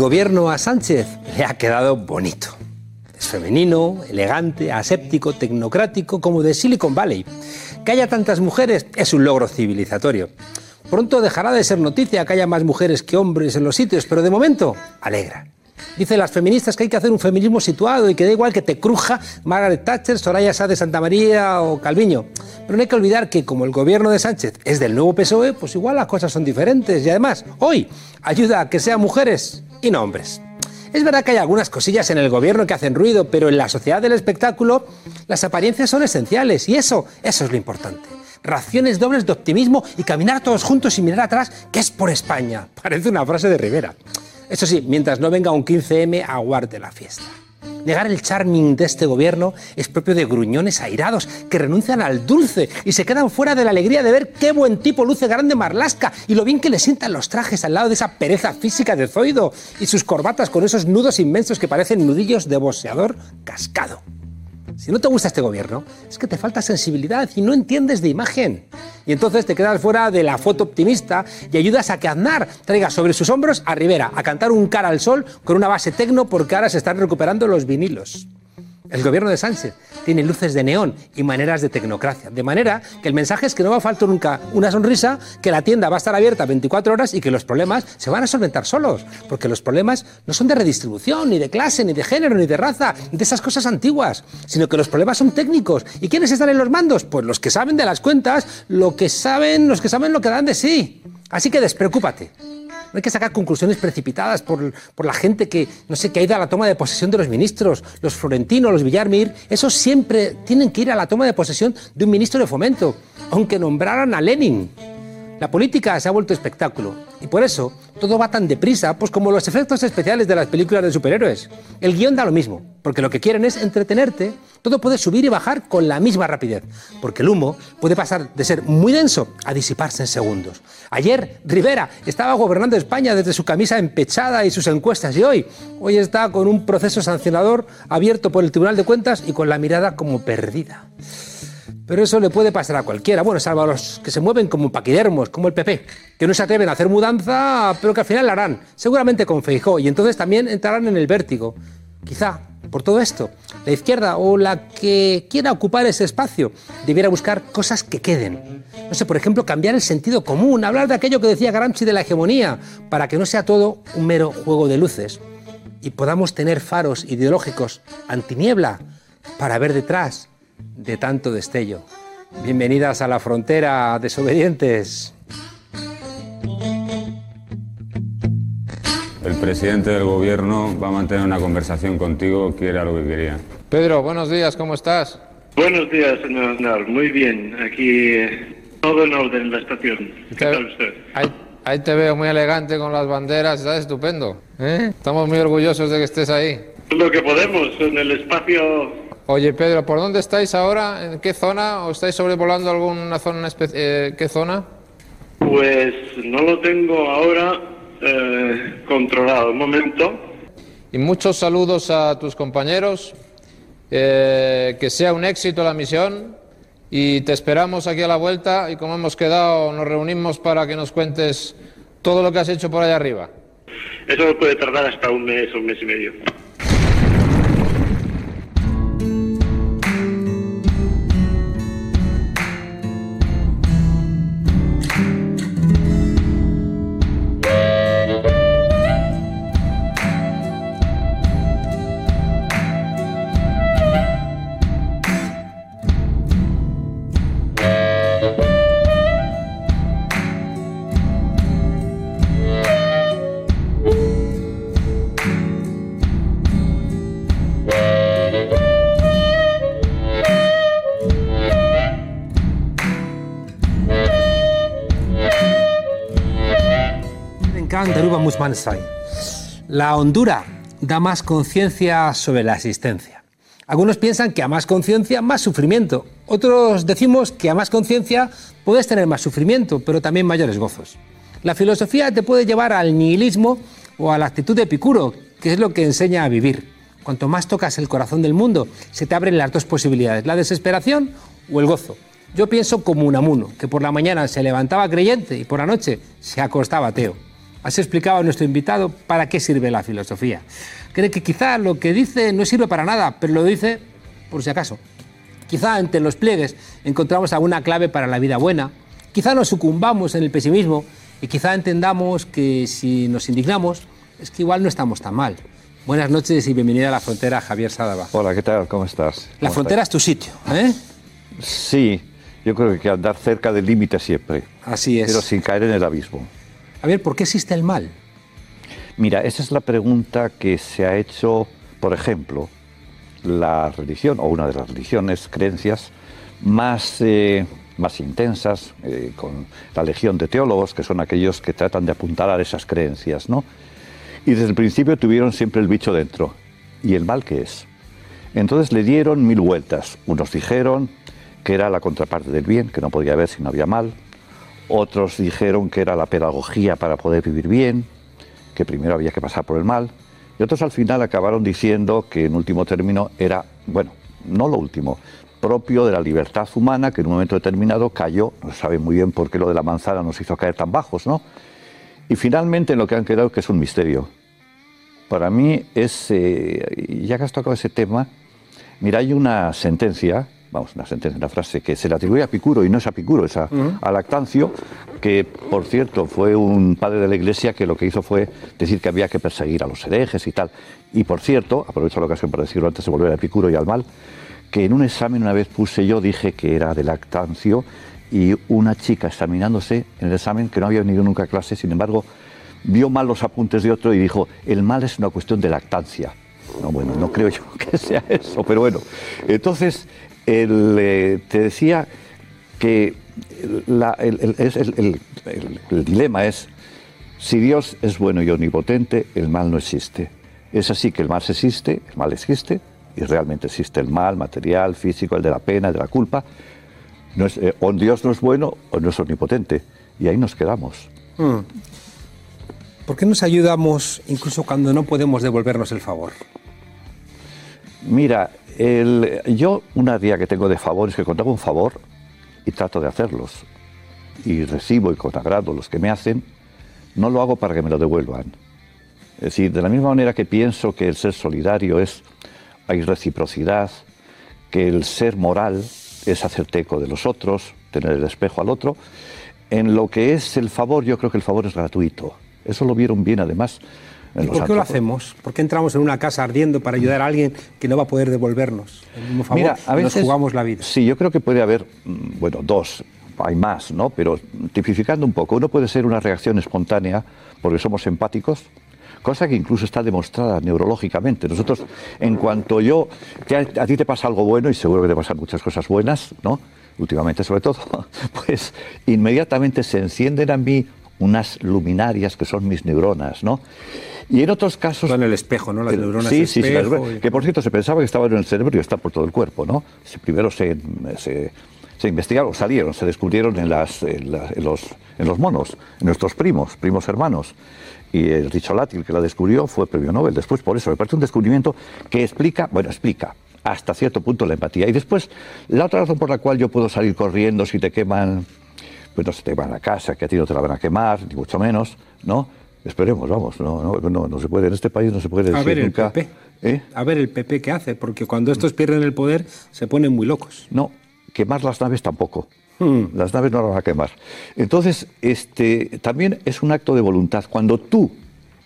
Gobierno a Sánchez le ha quedado bonito. Es femenino, elegante, aséptico, tecnocrático, como de Silicon Valley. Que haya tantas mujeres es un logro civilizatorio. Pronto dejará de ser noticia que haya más mujeres que hombres en los sitios, pero de momento alegra. Dicen las feministas que hay que hacer un feminismo situado y que da igual que te cruja Margaret Thatcher, Soraya Sá de Santa María o Calviño. Pero no hay que olvidar que como el gobierno de Sánchez es del nuevo PSOE, pues igual las cosas son diferentes y además hoy ayuda a que sean mujeres y no hombres. Es verdad que hay algunas cosillas en el gobierno que hacen ruido, pero en la sociedad del espectáculo las apariencias son esenciales y eso, eso es lo importante. Raciones dobles de optimismo y caminar todos juntos y mirar atrás, que es por España. Parece una frase de Rivera. Eso sí, mientras no venga un 15M, aguarde la fiesta. Negar el charming de este gobierno es propio de gruñones airados que renuncian al dulce y se quedan fuera de la alegría de ver qué buen tipo luce grande Marlasca y lo bien que le sientan los trajes al lado de esa pereza física de Zoido y sus corbatas con esos nudos inmensos que parecen nudillos de boxeador cascado. Si no te gusta este gobierno, es que te falta sensibilidad y no entiendes de imagen. Y entonces te quedas fuera de la foto optimista y ayudas a que Aznar traiga sobre sus hombros a Rivera a cantar un cara al sol con una base tecno porque ahora se están recuperando los vinilos. El gobierno de Sánchez tiene luces de neón y maneras de tecnocracia. De manera que el mensaje es que no va a faltar nunca una sonrisa, que la tienda va a estar abierta 24 horas y que los problemas se van a solventar solos. Porque los problemas no son de redistribución, ni de clase, ni de género, ni de raza, ni de esas cosas antiguas, sino que los problemas son técnicos. ¿Y quiénes están en los mandos? Pues los que saben de las cuentas, lo que saben, los que saben lo que dan de sí. Así que despreocúpate. No hay que sacar conclusiones precipitadas por, por, la gente que, no sé, que ha ido a la toma de posesión de los ministros, los Florentino, los Villarmir. Esos siempre tienen que ir a la toma de posesión de un ministro de fomento, aunque nombraran a Lenin. La política se ha vuelto espectáculo y por eso todo va tan deprisa, pues como los efectos especiales de las películas de superhéroes. El guion da lo mismo, porque lo que quieren es entretenerte. Todo puede subir y bajar con la misma rapidez, porque el humo puede pasar de ser muy denso a disiparse en segundos. Ayer Rivera estaba gobernando España desde su camisa empechada y sus encuestas y hoy, hoy está con un proceso sancionador abierto por el Tribunal de Cuentas y con la mirada como perdida. Pero eso le puede pasar a cualquiera, bueno, salvo a los que se mueven como paquidermos, como el PP, que no se atreven a hacer mudanza, pero que al final la harán, seguramente con Feijó, y entonces también entrarán en el vértigo. Quizá, por todo esto, la izquierda o la que quiera ocupar ese espacio debiera buscar cosas que queden. No sé, por ejemplo, cambiar el sentido común, hablar de aquello que decía Gramsci de la hegemonía, para que no sea todo un mero juego de luces y podamos tener faros ideológicos antiniebla para ver detrás de tanto destello. Bienvenidas a la frontera, desobedientes. El presidente del gobierno va a mantener una conversación contigo, que era lo que quería. Pedro, buenos días, ¿cómo estás? Buenos días, señor Aznar. Muy bien, aquí eh, todo en orden en la estación. ¿Qué tal usted? Ahí, ahí te veo muy elegante con las banderas, estás estupendo. ¿eh? Estamos muy orgullosos de que estés ahí. Lo que podemos en el espacio. Oye, Pedro, ¿por dónde estáis ahora? ¿En qué zona? ¿O estáis sobrevolando alguna zona especial? ¿Qué zona? Pues no lo tengo ahora eh, controlado. Un momento. Y muchos saludos a tus compañeros. eh, que sea un éxito la misión. Y te esperamos aquí a la vuelta. Y como hemos quedado, nos reunimos para que nos cuentes todo lo que has hecho por allá arriba. Eso puede tardar hasta un mes o un mes y medio. La hondura da más conciencia sobre la existencia. Algunos piensan que a más conciencia, más sufrimiento. Otros decimos que a más conciencia puedes tener más sufrimiento, pero también mayores gozos. La filosofía te puede llevar al nihilismo o a la actitud de Epicuro, que es lo que enseña a vivir. Cuanto más tocas el corazón del mundo, se te abren las dos posibilidades, la desesperación o el gozo. Yo pienso como Unamuno, que por la mañana se levantaba creyente y por la noche se acostaba ateo. Así explicaba nuestro invitado para qué sirve la filosofía. Cree que quizá lo que dice no sirve para nada, pero lo dice por si acaso. Quizá entre los pliegues encontramos alguna clave para la vida buena, quizá nos sucumbamos en el pesimismo y quizá entendamos que si nos indignamos es que igual no estamos tan mal. Buenas noches y bienvenida a la frontera, Javier Sadaba. Hola, ¿qué tal? ¿Cómo estás? La ¿Cómo frontera es tu sitio, ¿eh? Sí, yo creo que hay que andar cerca del límite siempre, Así es. pero sin caer en el abismo. A ver, ¿por qué existe el mal? Mira, esa es la pregunta que se ha hecho, por ejemplo, la religión, o una de las religiones, creencias más, eh, más intensas, eh, con la legión de teólogos, que son aquellos que tratan de apuntalar esas creencias, ¿no? Y desde el principio tuvieron siempre el bicho dentro. ¿Y el mal qué es? Entonces le dieron mil vueltas. Unos dijeron que era la contraparte del bien, que no podía haber si no había mal. Otros dijeron que era la pedagogía para poder vivir bien, que primero había que pasar por el mal. Y otros al final acabaron diciendo que en último término era, bueno, no lo último, propio de la libertad humana que en un momento determinado cayó, no sabe muy bien por qué lo de la manzana nos hizo caer tan bajos, ¿no? Y finalmente en lo que han quedado que es un misterio. Para mí es, eh, ya que has tocado ese tema, mira, hay una sentencia, vamos, una sentencia, una frase que se le atribuye a Picuro y no es a Picuro, es a, a Lactancio, que por cierto fue un padre de la iglesia que lo que hizo fue decir que había que perseguir a los herejes y tal. Y por cierto, aprovecho la ocasión para decirlo antes de volver a Epicuro y al mal, que en un examen una vez puse yo, dije que era de Lactancio y una chica examinándose en el examen que no había venido nunca a clase, sin embargo, vio mal los apuntes de otro y dijo, el mal es una cuestión de lactancia. No, bueno, no creo yo que sea eso, pero bueno. Entonces, el, eh, te decía que el, dilema es, si Dios es bueno y omnipotente, el mal no existe. Es así que el mal existe, el mal existe, y realmente existe el mal material, físico, el de la pena, el de la culpa. No es, eh, o Dios no es bueno o no es omnipotente. Y ahí nos quedamos. ¿Por qué nos ayudamos incluso cuando no podemos devolvernos el favor? Mira, yo una día que tengo de favor es que cuando hago un favor y trato de hacerlos y recibo y con agrado los que me hacen, no lo hago para que me lo devuelvan. Es decir, de la misma manera que pienso que el ser solidario es, hay reciprocidad, que el ser moral es hacerte eco de los otros, tener el espejo al otro, en lo que es el favor, yo creo que el favor es gratuito. Eso lo vieron bien además. ¿Y por qué lo hacemos? ¿Por qué entramos en una casa ardiendo para ayudar a alguien que no va a poder devolvernos el mismo favor? Mira, a veces nos jugamos la vida. Sí, yo creo que puede haber, mm, bueno, dos, hay más, ¿no? Pero tipificando un poco, uno puede ser una reacción espontánea porque somos empáticos, cosa que incluso está demostrada neurológicamente. Nosotros, en cuanto yo, que a, a ti te pasa algo bueno y seguro que te pasan muchas cosas buenas, ¿no? Últimamente sobre todo, pues inmediatamente se encienden a mí unas luminarias que son mis neuronas, ¿no? Y en otros casos... Todo en el espejo, ¿no? Las neuronas sí, sí, sí, las espejo neuronas- y- que por cierto se pensaba que estaban en el cerebro y están por todo el cuerpo, ¿no? Primero se, se, se investigaron, salieron, se descubrieron en, las, en, la- en los, en los monos, en nuestros primos, primos hermanos. Y el Ricciolati, el que la descubrió, fue premio Nobel. Después, por eso, me parece un descubrimiento que explica, bueno, explica hasta cierto punto la empatía. Y después, la otra razón por la cual yo puedo salir corriendo si te queman, pues no se te van a casa, que a ti no te la van a quemar, ni mucho menos, ¿no? Esperemos, vamos, no, no, no, no se puede, en este país no se puede A decir ver el nunca. PP. ¿Eh? A ver el PP qué hace, porque cuando estos pierden el poder se ponen muy locos. No, quemar las naves tampoco. Las naves no las van a quemar. Entonces, este, también es un acto de voluntad. Cuando tú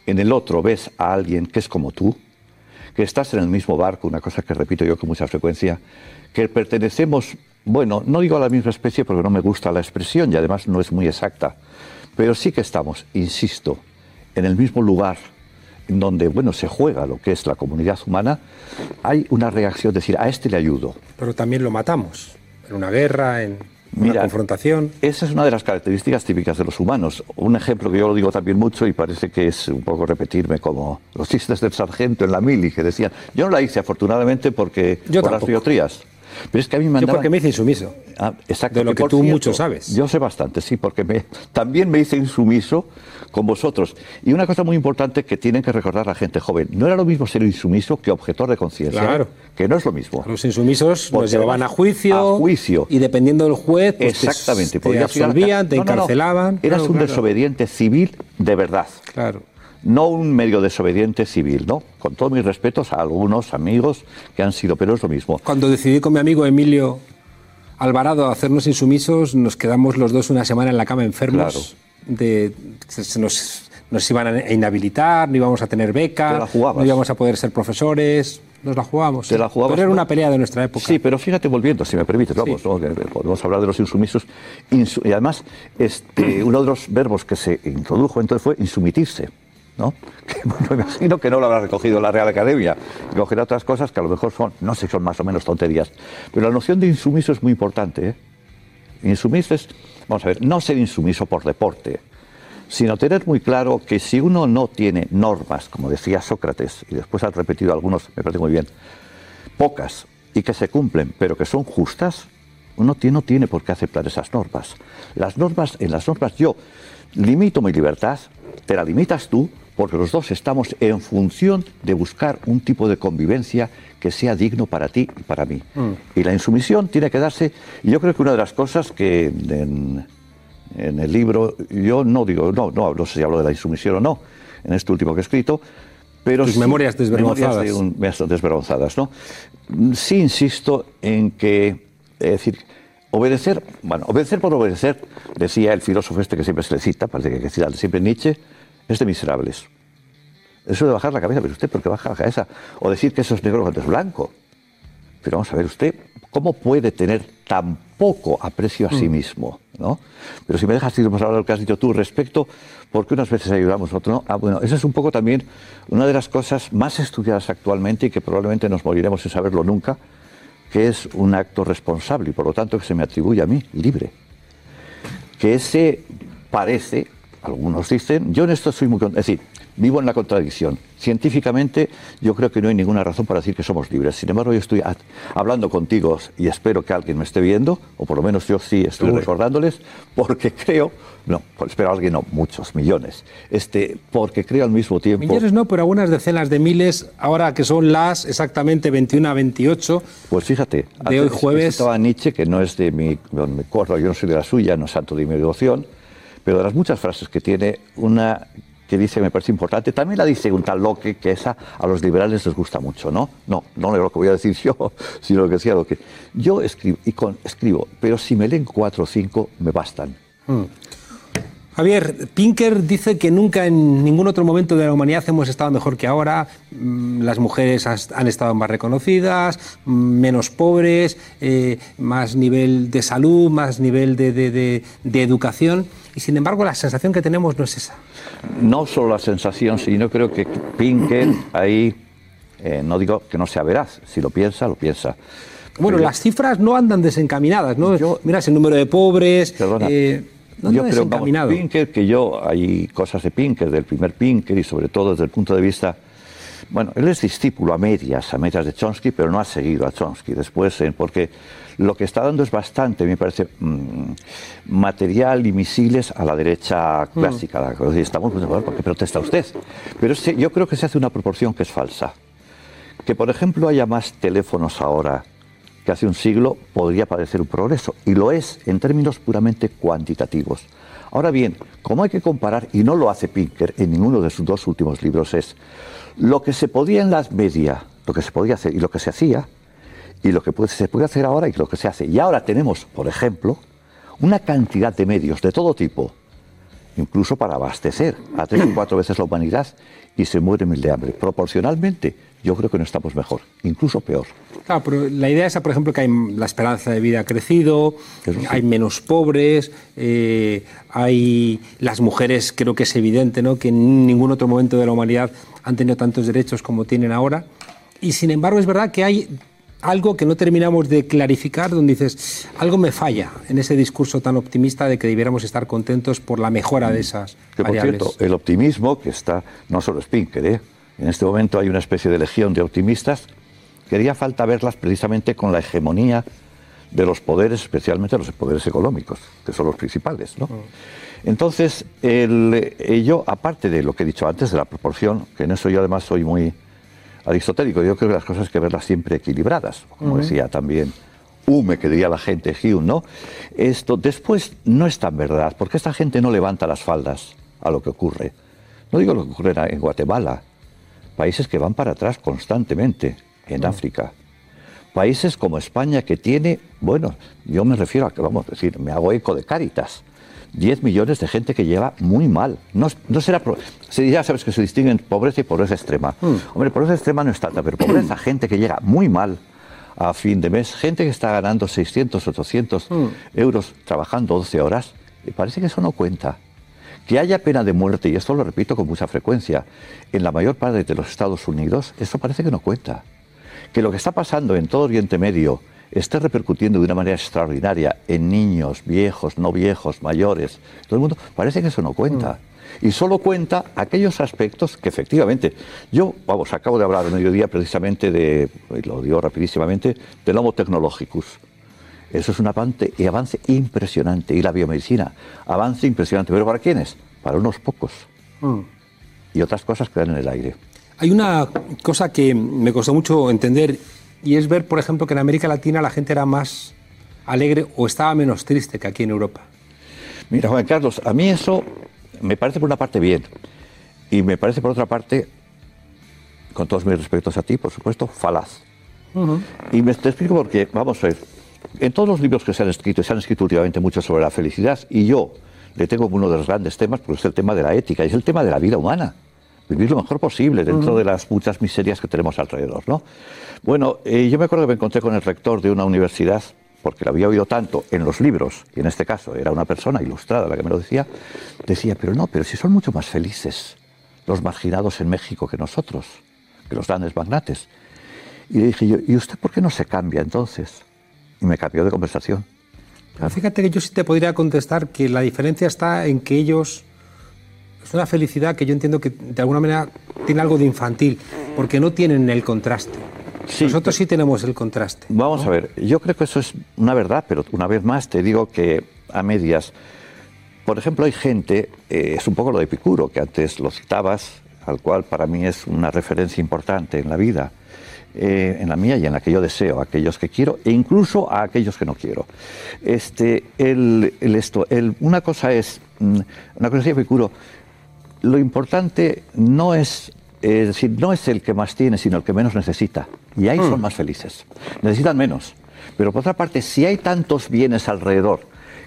en el otro ves a alguien que es como tú, que estás en el mismo barco, una cosa que repito yo con mucha frecuencia, que pertenecemos, bueno, no digo a la misma especie porque no me gusta la expresión y además no es muy exacta, pero sí que estamos, insisto, en el mismo lugar en donde, bueno, se juega lo que es la comunidad humana, hay una reacción, es decir, a este le ayudo, Pero también lo matamos. En una guerra, en una Mira, confrontación. Esa es una de las características típicas de los humanos. Un ejemplo que yo lo digo también mucho y parece que es un poco repetirme como los chistes del sargento en la mili que decían, yo no la hice afortunadamente porque Yo por las tampoco. biotrías. Pero es que a mí me Yo porque me hice insumiso. Ah, exacto. De lo que tú mucho sabes. Yo sé bastante, sí, porque me- también me hice insumiso con vosotros. Y una cosa muy importante que tienen que recordar la gente joven, no era lo mismo ser insumiso que objetor de conciencia, Claro. que no es lo mismo. Los insumisos nos llevaban a juicio. a juicio. Y dependiendo del juez, pues te- Exactamente. te, la absolvían, te No, no, no. encarcelaban. Eras Claro, un claro. desobediente civil de verdad. Claro. No un medio desobediente civil, ¿no? Con todos mis respetos a algunos amigos que han sido, pero es lo mismo. Cuando decidí con mi amigo Emilio Alvarado hacernos insumisos, nos quedamos los dos una semana en la cama enfermos. De, se- nos, nos iban a inhabilitar, no íbamos a tener beca, no íbamos a poder ser profesores. Nos la jugamos. Te la jugabas, Pero era una pelea de nuestra época. Sí, pero fíjate, volviendo, si me permites, vamos, ¿no? Que podemos hablar de los insumisos. Insu- y además, este, uno de los verbos que se introdujo entonces fue insumitirse. ¿No? Que, me imagino que no lo habrá recogido la Real Academia, y cogerá otras cosas que a lo mejor son, no sé, son más o menos tonterías. Pero la noción de insumiso es muy importante. ¿eh? Insumiso es, vamos a ver, no ser insumiso por deporte, sino tener muy claro que si uno no tiene normas, como decía Sócrates, y después han repetido algunos, me parece muy bien, pocas y que se cumplen, pero que son justas, uno no tiene por qué aceptar esas normas. Las normas, en las normas yo limito mi libertad, te la limitas tú, porque los dos estamos en función de buscar un tipo de convivencia que sea digno para ti y para mí. Y la insumisión tiene que darse, y yo creo que una de las cosas que en, en el libro, yo no digo, no, no, no sé si hablo de la insumisión o no, en este último que he escrito, pero Tus sí- memorias desvergonzadas. memorias de un- desvergonzadas, ¿no? Sí insisto en que, es decir, obedecer, bueno, obedecer por obedecer, decía el filósofo este que siempre se le cita, parece que que siempre Nietzsche, es de miserables. Eso de bajar la cabeza, pero usted, ¿por qué baja la cabeza? O decir que eso es negro cuando es blanco. Pero vamos a ver, usted, ¿cómo puede tener tan poco aprecio a sí mismo? ¿no? Pero si me dejas ir hablar de lo que has dicho tú respecto, ¿por qué unas veces ayudamos, otras no? Ah, bueno, esa es un poco también una de las cosas más estudiadas actualmente y que probablemente nos moriremos sin saberlo nunca, que es un acto responsable y por lo tanto que se me atribuye a mí, libre. Que ese parece, algunos dicen, yo en esto soy muy... Es decir, vivo en la contradicción. Científicamente yo creo que no hay ninguna razón para decir que somos libres. Sin embargo, yo estoy hablando contigo y espero que alguien me esté viendo, o por lo menos yo sí estoy recordándoles, porque creo, no, pues espero a alguien, no, muchos, millones, este, porque creo al mismo tiempo... Millones no, pero algunas decenas de miles, ahora que son las exactamente 21 a 28. Pues fíjate, De hoy jueves- citaba a Nietzsche, que no es de mi, no me acuerdo, yo no soy de la suya, no es santo de mi devoción, pero de las muchas frases que tiene, una que dice, me parece importante, también la dice un tal Locke, que esa a los liberales les gusta mucho, ¿no? No, no es lo que voy a decir yo, sino lo que decía Locke. Yo escribo, y con, escribo, pero si me leen cuatro o cinco, me bastan. Javier, Pinker dice que nunca en ningún otro momento de la humanidad hemos estado mejor que ahora. Mm, Las mujeres han estado más reconocidas, mm, menos pobres, eh, más nivel de salud, más nivel de, de- de- de educación. Y sin embargo, la sensación que tenemos no es esa. No solo la sensación, sino creo que Pinker ahí, eh, no digo que no sea veraz, si lo piensa, lo piensa. Bueno, Pero- las cifras no andan desencaminadas, ¿no? Yo- Miras el número de pobres. Perdona. eh, yo creo, vamos. Pinker, que yo, hay cosas de Pinker, del primer Pinker, y sobre todo desde el punto de vista. Bueno, él es discípulo a medias, a medias de Chomsky, pero no ha seguido a Chomsky después, porque lo que está dando es bastante, me parece, mm, material y misiles a la derecha clásica. la que Estamos muy de acuerdo, ¿por qué protesta usted? Pero yo creo que se hace una proporción que es falsa. Que, por ejemplo, haya más teléfonos ahora que hace un siglo podría parecer un progreso, y lo es en términos puramente cuantitativos. Ahora bien, como hay que comparar, y no lo hace Pinker en ninguno de sus dos últimos libros, es lo que se podía en la media, lo que se podía hacer y lo que se hacía, y lo que se puede hacer ahora y lo que se hace. Y ahora tenemos, por ejemplo, una cantidad de medios de todo tipo, incluso para abastecer a tres o cuatro veces la humanidad, y se muere mil de hambre. Proporcionalmente, yo creo que no estamos mejor, incluso peor. Claro, pero la idea es, por ejemplo, que hay, la esperanza de vida ha crecido, sí. hay menos pobres, eh, hay las mujeres, creo que es evidente, ¿no? que en ningún otro momento de la humanidad han tenido tantos derechos como tienen ahora. Y sin embargo, es verdad que hay algo que no terminamos de clarificar, donde dices, algo me falla en ese discurso tan optimista de que debiéramos estar contentos por la mejora de esas Que por variables. cierto, el optimismo que está, no solo es Pinker, ¿eh? en este momento hay una especie de legión de optimistas que haría falta verlas precisamente con la hegemonía de los poderes, especialmente los poderes económicos, que son los principales. ¿no? Entonces, el, eh, yo, aparte de lo que he dicho antes, de la proporción, que en eso yo además soy muy aristotélico, yo creo que las cosas hay que verlas siempre equilibradas, como decía también Hume, que diría la gente, Hume, ¿no? Esto después no es tan verdad, porque esta gente no levanta las faldas a lo que ocurre. No digo lo que ocurre en Guatemala, países que van para atrás constantemente, en África. Países como España que tiene, bueno, yo me refiero a que, vamos a decir, me hago eco de Cáritas. 10 millones de gente que lleva muy mal. No, no será. Se ya sabes que se distinguen pobreza y pobreza extrema. Mm. Hombre, pobreza extrema no es tanta, pero pobreza, gente que llega muy mal a fin de mes, gente que está ganando 600, 800 mm. euros trabajando 12 horas, y parece que eso no cuenta. Que haya pena de muerte, y esto lo repito con mucha frecuencia, en la mayor parte de los Estados Unidos, eso parece que no cuenta que lo que está pasando en todo Oriente Medio esté repercutiendo de una manera extraordinaria en niños, viejos, no viejos, mayores, todo el mundo, parece que eso no cuenta. Y solo cuenta aquellos aspectos que efectivamente, yo, vamos, acabo de hablar el mediodía precisamente de, lo digo rapidísimamente, del Homo technologicus. Eso es un avance, y avance impresionante. Y la biomedicina, avance impresionante. ¿Pero para quiénes? Para unos pocos. Mm. Y otras cosas quedan en el aire. Hay una cosa que me costó mucho entender y es ver, por ejemplo, que en América Latina la gente era más alegre o estaba menos triste que aquí en Europa. Mira, Juan Carlos, a mí eso me parece por una parte bien y me parece por otra parte, con todos mis respetos a ti, por supuesto, falaz. Y me te explico por qué. Vamos a ver, en todos los libros que se han escrito, se han escrito últimamente mucho sobre la felicidad y yo le tengo uno de los grandes temas, porque es el tema de la ética, es el tema de la vida humana vivir lo mejor posible dentro de las muchas miserias que tenemos alrededor. ¿no? Bueno, eh, yo me acuerdo que me encontré con el rector de una universidad, porque lo había oído tanto en los libros, y en este caso era una persona ilustrada la que me lo decía, decía, pero no, pero si son mucho más felices los marginados en México que nosotros, que los grandes magnates. Y le dije yo, ¿y usted por qué no se cambia entonces? Y me cambió de conversación. Fíjate que yo sí te podría contestar que la diferencia está en que ellos es una felicidad que yo entiendo que de alguna manera tiene algo de infantil, porque no tienen el contraste. Nosotros sí tenemos el contraste. Vamos a ver, yo creo que eso es una verdad, pero una vez más te digo que a medias. Por ejemplo, hay gente, eh, es un poco lo de Epicuro, que antes lo citabas, al cual para mí es una referencia importante en la vida, eh, en la mía y en la que yo deseo, a aquellos que quiero e incluso a aquellos que no quiero. Este, el, esto, una cosa es, mm, una cosa es Epicuro, lo importante no es, es decir, no es el que más tiene, sino el que menos necesita. Y ahí son hmm. más felices. Necesitan menos. Pero por otra parte, si hay tantos bienes alrededor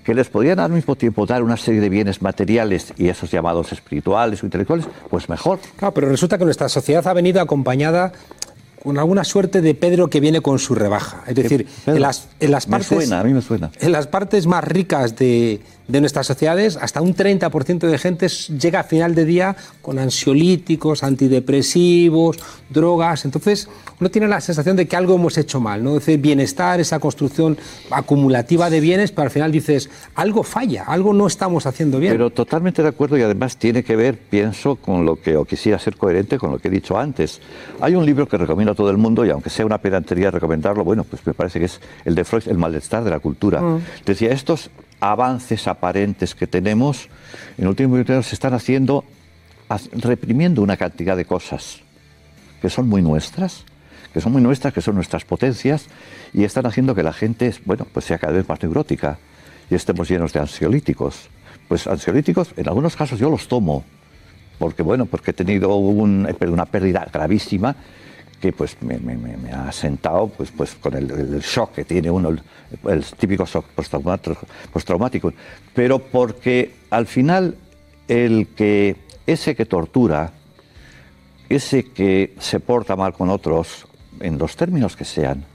que les podrían al mismo tiempo dar una serie de bienes materiales y esos llamados espirituales o intelectuales, pues mejor. Claro, pero resulta que nuestra sociedad ha venido acompañada con alguna suerte de Pedro que viene con su rebaja. Es decir, en las, en las partes. suena, a mí me suena. En las partes más ricas de, de nuestras sociedades, hasta un 30% de gente llega a final de día con ansiolíticos, antidepresivos, drogas. Entonces, uno tiene la sensación de que algo hemos hecho mal, ¿no? Es bienestar, esa construcción acumulativa de bienes, pero al final dices, algo falla, algo no estamos haciendo bien. Pero totalmente de acuerdo y además tiene que ver, pienso, con lo que, o quisiera ser coherente con lo que he dicho antes. Hay un libro que recomiendo a todo el mundo y aunque sea una pedantería recomendarlo, bueno, pues me parece que es el de Freud, El malestar de la cultura. Mm. Decía, estos avances aparentes que tenemos, en último momento se están haciendo, reprimiendo una cantidad de cosas que son muy nuestras, que son muy nuestras, que son nuestras potencias, y están haciendo que la gente, bueno, pues sea cada vez más neurótica y estemos llenos de ansiolíticos. Pues ansiolíticos, en algunos casos yo los tomo, porque bueno, porque he tenido un, una pérdida gravísima que pues me, ha sentado pues, pues con el, shock que tiene uno, el, típico shock postraumático, pero porque al final el que ese que tortura, ese que se porta mal con otros, en los términos que sean,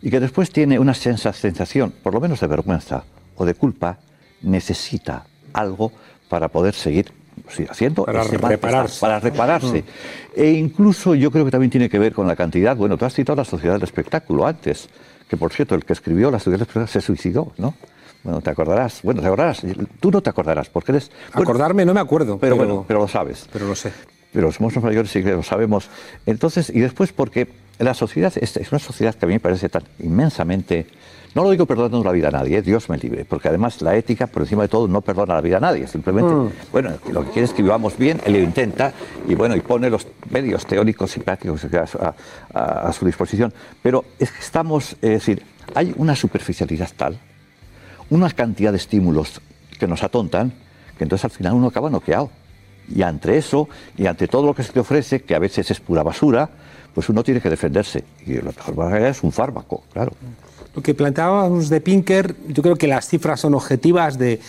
y que después tiene una sensación, por lo menos de vergüenza o de culpa, necesita algo para poder seguir haciendo para repararse. Para repararse. E incluso yo creo que también tiene que ver con la cantidad. Bueno, tú has citado la sociedad del espectáculo antes, que por cierto, el que escribió la sociedad del espectáculo se suicidó, ¿no? Bueno, te acordarás. Bueno, te acordarás. Tú no te acordarás, porque eres. Acordarme no me acuerdo. Pero, bueno, pero lo sabes. Pero lo sé. Pero somos los mayores y que lo sabemos. Entonces, y después porque la sociedad es, es una sociedad que a mí me parece tan inmensamente no lo digo perdonando la vida a nadie, ¿eh? Dios me libre, porque además la ética, por encima de todo, no perdona la vida a nadie. Simplemente, mm. bueno, lo que quiere es que vivamos bien, él lo intenta y bueno, y pone los medios teóricos y prácticos a, su disposición. Pero es que estamos, es decir, hay una superficialidad tal, una cantidad de estímulos que nos atontan, que entonces al final uno acaba noqueado. Y ante eso, y ante todo lo que se te ofrece, que a veces es pura basura, pues uno tiene que defenderse. Y la mejor manera es un fármaco, claro. Lo que planteábamos de Pinker, yo creo que las cifras son objetivas de,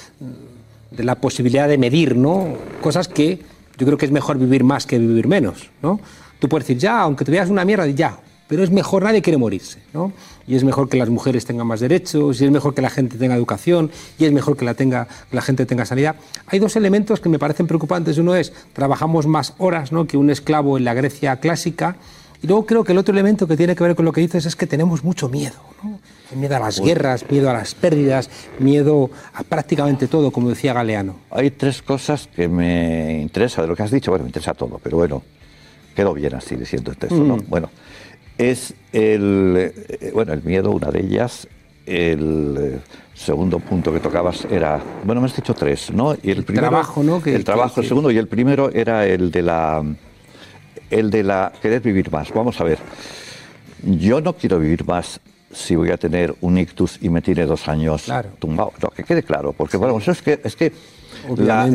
la posibilidad de medir, ¿no? Cosas que yo creo que es mejor vivir más que vivir menos, ¿no? Tú puedes decir, ya, aunque te veas una mierda, ya, pero es mejor, nadie quiere morirse, ¿no? Y es mejor que las mujeres tengan más derechos, y es mejor que la gente tenga educación, y es mejor que la, tenga, que la gente tenga sanidad. Hay dos elementos que me parecen preocupantes. Uno es, trabajamos más horas ¿no? que un esclavo en la Grecia clásica, y luego creo que el otro elemento que tiene que ver con lo que dices es que tenemos mucho miedo. ¿no? Miedo a las guerras, miedo a las pérdidas, miedo a prácticamente todo, como decía Galeano. Hay tres cosas que me interesa de lo que has dicho. Bueno, me interesa todo, pero bueno, quedó bien así diciendo. Mm. Bueno, es el, eh, bueno, el miedo, una de ellas. El eh, segundo punto que tocabas era, bueno, me has dicho tres, ¿no? Y el, primero, trabajo, ¿no? el trabajo, el segundo y el primero era el de la el de la querer vivir más. Vamos a ver, yo no quiero vivir más si voy a tener un ictus y me tiene dos años tumbado. No, que quede claro, porque bueno, eso es que, es, que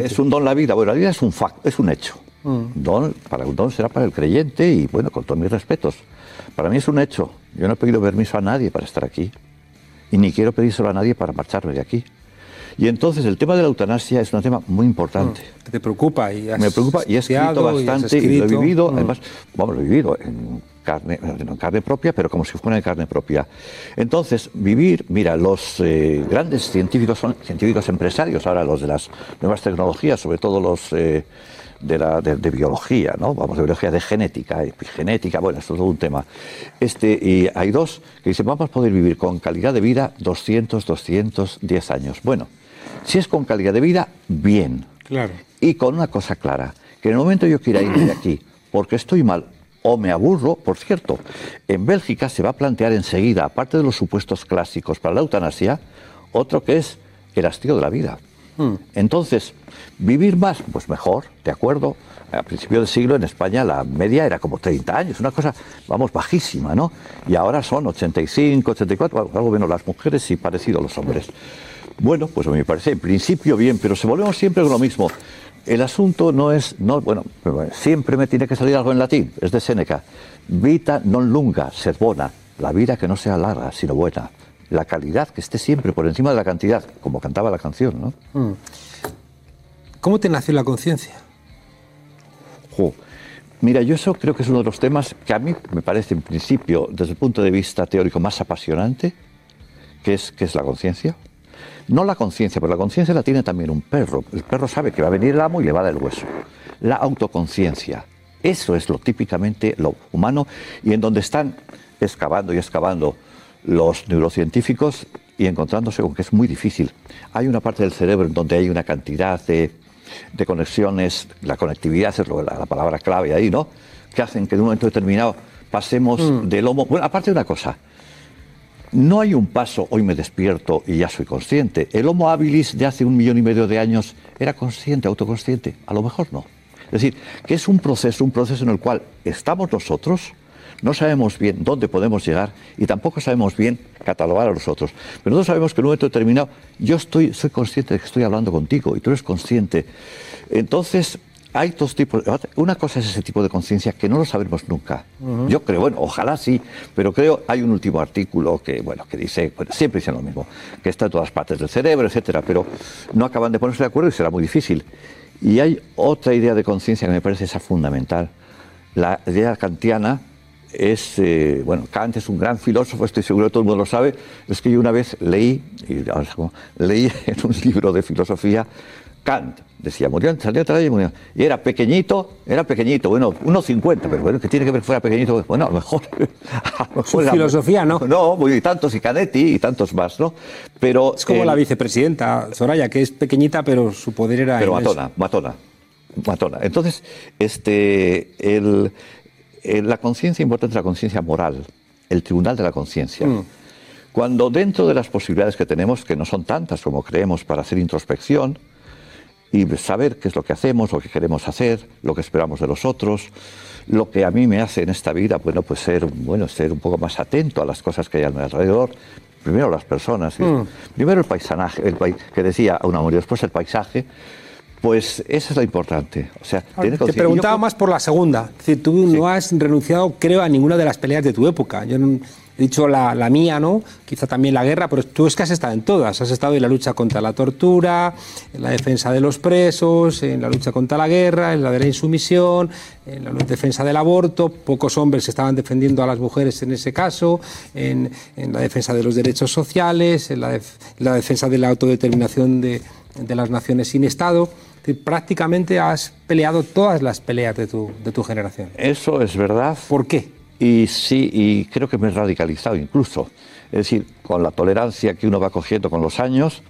es un don la vida. Bueno, la vida es un fact, es un hecho. Mm. Don, para un don será para el creyente y bueno, con todos mis respetos. Para mí es un hecho. Yo no he pedido permiso a nadie para estar aquí. Y ni quiero pedírselo a nadie para marcharme de aquí. Y entonces el tema de la eutanasia es un tema muy importante. Mm, ¿Te preocupa? Y Me preocupa y he escrito bastante y, lo he vivido, mm. además, bueno, lo he vivido en carne, en carne propia, pero como si fuera en carne propia. Entonces, vivir, mira, los eh, grandes científicos son científicos empresarios, ahora los de las nuevas tecnologías, sobre todo los... Eh, de, la, de, biología, ¿no? Vamos, de biología, de genética, epigenética, bueno, esto es todo un tema. Este, y hay dos que dicen, vamos a poder vivir con calidad de vida 200, 210 años. Bueno, si es con calidad de vida, bien. Claro. Y con una cosa clara, que en el momento yo quiera irme de aquí porque estoy mal o me aburro, por cierto, en Bélgica se va a plantear enseguida, aparte de los supuestos clásicos para la eutanasia, otro que es el hastío de la vida. Hmm. Entonces, vivir más, pues mejor, de acuerdo. A principios del siglo en España la media era como 30 años, una cosa, vamos, bajísima, ¿no? Y ahora son 85, 84, algo menos las mujeres y parecido a los hombres. Bueno, pues a mí me parece en principio bien, pero se volvemos siempre con lo mismo. El asunto no es, no, bueno, siempre me tiene que salir algo en latín, es de Séneca. Vita non lunga, sed bona. La vida que no sea larga, sino buena. La calidad que esté siempre por encima de la cantidad, como cantaba la canción, ¿no? Mm. ¿Cómo te nació la conciencia? Mira, yo eso creo que es uno de los temas que a mí me parece en principio, desde el punto de vista teórico, más apasionante, que es, que es la conciencia. No la conciencia, pero la conciencia la tiene también un perro. El perro sabe que va a venir el amo y le va a dar el hueso. La autoconciencia. Eso es lo típicamente lo humano y en donde están excavando y excavando los neurocientíficos y encontrándose con que es muy difícil. Hay una parte del cerebro en donde hay una cantidad de, conexiones, la conectividad es la, palabra clave ahí, ¿no? Que hacen que en un momento determinado pasemos mm. del homo. Bueno, aparte de una cosa, no hay un paso, hoy me despierto y ya soy consciente. El Homo habilis de hace un millón y medio de años era consciente, autoconsciente. A lo mejor no. Es decir, que es un proceso, un proceso en el cual estamos nosotros, no sabemos bien dónde podemos llegar y tampoco sabemos bien catalogar a los otros. Pero nosotros sabemos que en un momento determinado yo estoy, soy consciente de que estoy hablando contigo y tú eres consciente. Entonces, hay dos tipos. Una cosa es ese tipo de conciencia que no lo sabremos nunca. Yo creo, bueno, ojalá sí, pero creo hay un último artículo que, bueno, que dice, siempre dicen lo mismo, que está en todas partes del cerebro, etcétera, pero no acaban de ponerse de acuerdo y será muy difícil. Y hay otra idea de conciencia que me parece esa fundamental. La idea kantiana es, eh, bueno, Kant es un gran filósofo, estoy seguro que todo el mundo lo sabe, es que yo una vez leí, y, leí en un libro de filosofía Kant, decía, murió, salió y murió. Y era pequeñito, era pequeñito, bueno, 1,50, pero bueno, ¿qué tiene que ver fuera pequeñito? Bueno, a lo mejor. filosofía, ¿no? No, y tantos, y Canetti, y tantos más, ¿no? Pero. Es como la vicepresidenta, Soraya, que es pequeñita, pero su poder era. Pero matona, matona, matona. Entonces, este, el, la conciencia importante es la conciencia moral, el tribunal de la conciencia. Cuando dentro de las posibilidades que tenemos, que no son tantas como creemos para hacer introspección y saber qué es lo que hacemos, lo que queremos hacer, lo que esperamos de los otros, lo que a mí me hace en esta vida, bueno, pues ser, bueno, ser un poco más atento a las cosas que hay a mi alrededor, primero las personas, Mm. primero el paisaje, el pai- que decía a una y después el paisaje, pues esa es la importante. O sea, Te preguntaba Yo- más por la segunda. Es decir, tú no has renunciado, creo, a ninguna de las peleas de tu época. Yo no- he dicho la, la mía, ¿no? Quizá también la guerra, pero tú es que has estado en todas. Has estado en la lucha contra la tortura, en la defensa de los presos, en la lucha contra la guerra, en la de la insumisión, en la defensa del aborto. Pocos hombres estaban defendiendo a las mujeres en ese caso, en, en la defensa de los derechos sociales, en la, def- en la defensa de la autodeterminación de, de las naciones sin Estado. Prácticamente has peleado todas las peleas de tu, de tu generación. Eso es verdad. ¿Por qué? Y sí, y creo que me he radicalizado incluso. Es decir, con la tolerancia que uno va cogiendo con los años,